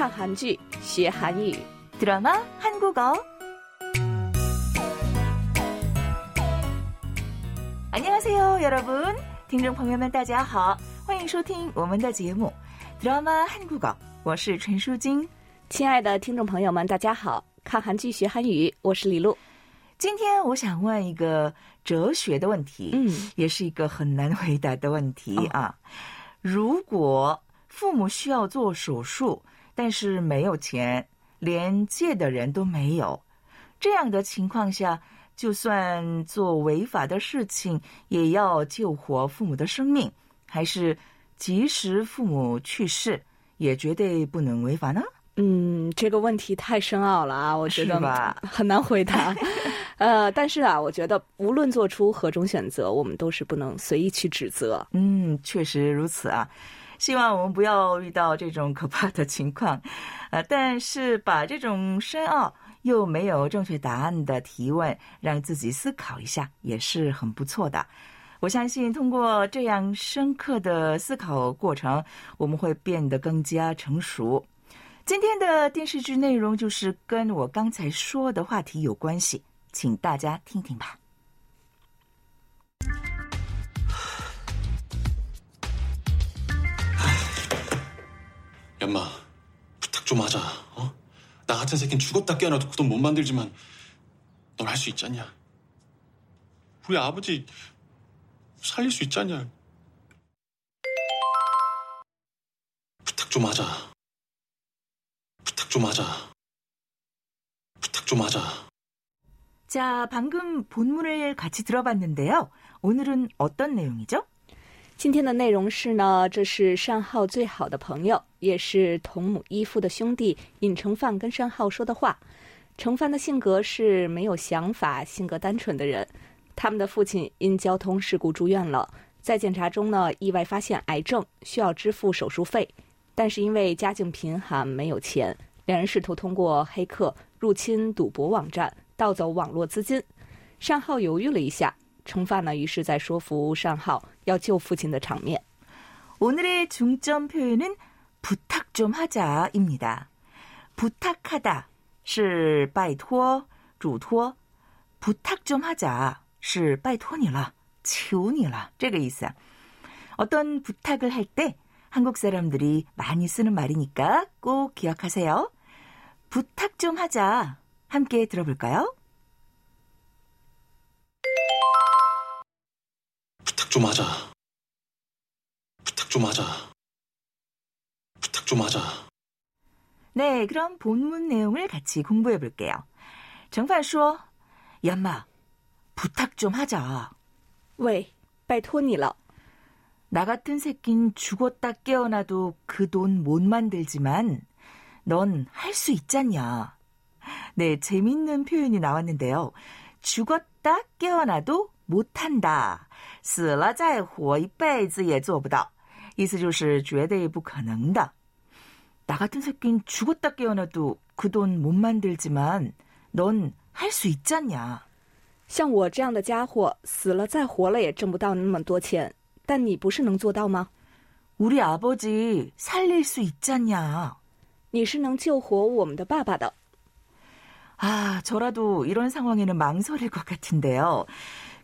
看韩剧学韩语，drama 한국 어。 안녕하세요여러 분， 听众朋友们，大家好，欢迎收听我们的节目《drama 한국 어》，我是陈淑晶。亲爱的听众朋友们，大家好，看韩剧学韩语，我是李璐。今天我想问一个哲学的问题，嗯，也是一个很难回答的问题啊。如果父母需要做手术，但是没有钱，连借的人都没有，这样的情况下，就算做违法的事情，也要救活父母的生命，还是即使父母去世，也绝对不能违法呢？嗯，这个问题太深奥了啊，我觉得吧很难回答。呃，但是啊，我觉得无论做出何种选择，我们都是不能随意去指责。嗯，确实如此啊。希望我们不要遇到这种可怕的情况，呃，但是把这种深奥又没有正确答案的提问，让自己思考一下，也是很不错的。我相信通过这样深刻的思考过程，我们会变得更加成熟。今天的电视剧内容就是跟我刚才说的话题有关系，请大家听听吧。 얌마 부탁 좀 하자 어? 나 같은 새끼는 죽었다 깨어나도 그 돈 못 만들지만 넌 할 수 있잖냐 우리 아버지 살릴 수 있잖냐 부탁 좀 하자 부탁 좀 하자 부탁 좀 하자 자, 방금 본문을 같이 들어봤는데요. 오늘은 어떤 내용이죠? 今天的内容是呢，这是单浩最好的朋友，也是同母异父的兄弟尹成范跟单浩说的话。成范的性格是没有想法、性格单纯的人。他们的父亲因交通事故住院了，在检查中呢，意外发现癌症，需要支付手术费。但是因为家境贫寒，没有钱，两人试图通过黑客入侵赌博网站，盗走网络资金。单浩犹豫了一下，从犯呢于是在说服善浩要救父亲的场面。 오늘의 중점 표현은 부탁 좀 하자입니다. 부탁하다 是拜托,嘱托, 부탁 좀 하자 是拜托你了,求你了这个意思. 어떤 부탁을 할 때 한국 사람들이 많이 쓰는 말이니까 꼭 기억하세요. 부탁 좀 하자. 함께 들어볼까요? 좀 하자. 부탁 좀 하자. 부탁 좀 하자. 네, 그럼 본문 내용을 같이 공부해 볼게요. 정판说, 연마, 부탁 좀 하자. 왜, 빨토니러. 나 같은 새낀 죽었다 깨어나도 그 돈 못 만들지만 넌 할 수 있잖냐. 네, 재밌는 표현이 나왔는데요. 죽었다 깨어나도 不探的，死了再活一辈子也做不到，意思就是绝对不可能的。같은죽었다깨어나도그 돈 못 만들지만 넌 할 수 있잖냐像我这样的家伙，死了再活了也挣不到那么多钱，但你不是能做到吗？우리아버지살릴수있잖냐你是能救活我们的爸爸的。아 저라도 이런 상황에는 망설일 것 같은데요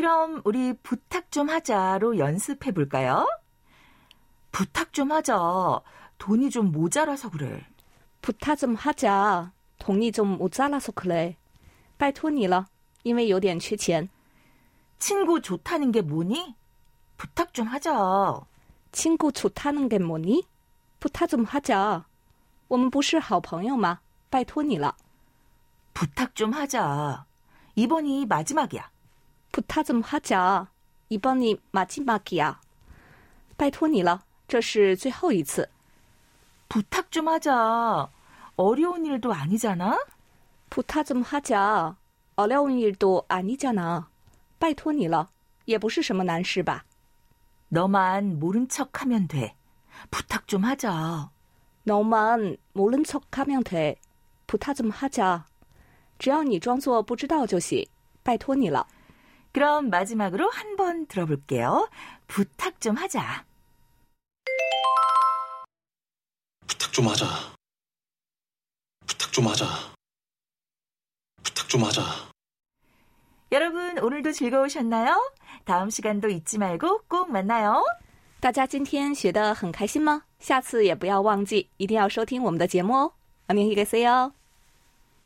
그럼 우리 부탁 좀 하자로 연습해 볼까요? 부탁 좀 하자. 돈이 좀 모자라서 그래. 부탁 좀 하자. 돈이 좀 모자라서 그래. 拜托你了，因为有点缺钱。 친구 좋다는 게 뭐니? 부탁 좀 하자. 친구 좋다는 게 뭐니? 부탁 좀 하자. 我们不是好朋友吗？拜托你了。 부탁 좀 하자. 이번이 마지막이야. 부탁 좀 하자. 이번이 마지막이야. 拜托你了.这是最后一次. 부탁 좀 하자. 어려운 일도 아니잖아. 부탁 좀 하자. 어려운 일도 아니잖아. 拜托你了.也不是什么难事吧. 너만 모른 척하면 돼. 부탁 좀 하자. 너만 모른 척하면 돼. 부탁 좀 하자. 只要你装作不知道就行。拜托你了。 그럼 마지막으로 한 번 들어볼게요. 부탁 좀 하자. 부탁 좀 하자. 부탁 좀 하자. 부탁 좀 하자. 여러분, 오늘도 즐거우셨나요? 다음 시간도 잊지 말고 꼭 만나요. 大家今天学得很开心吗？下次也不要忘记，一定要收听我们的节目哦。안녕히계세요。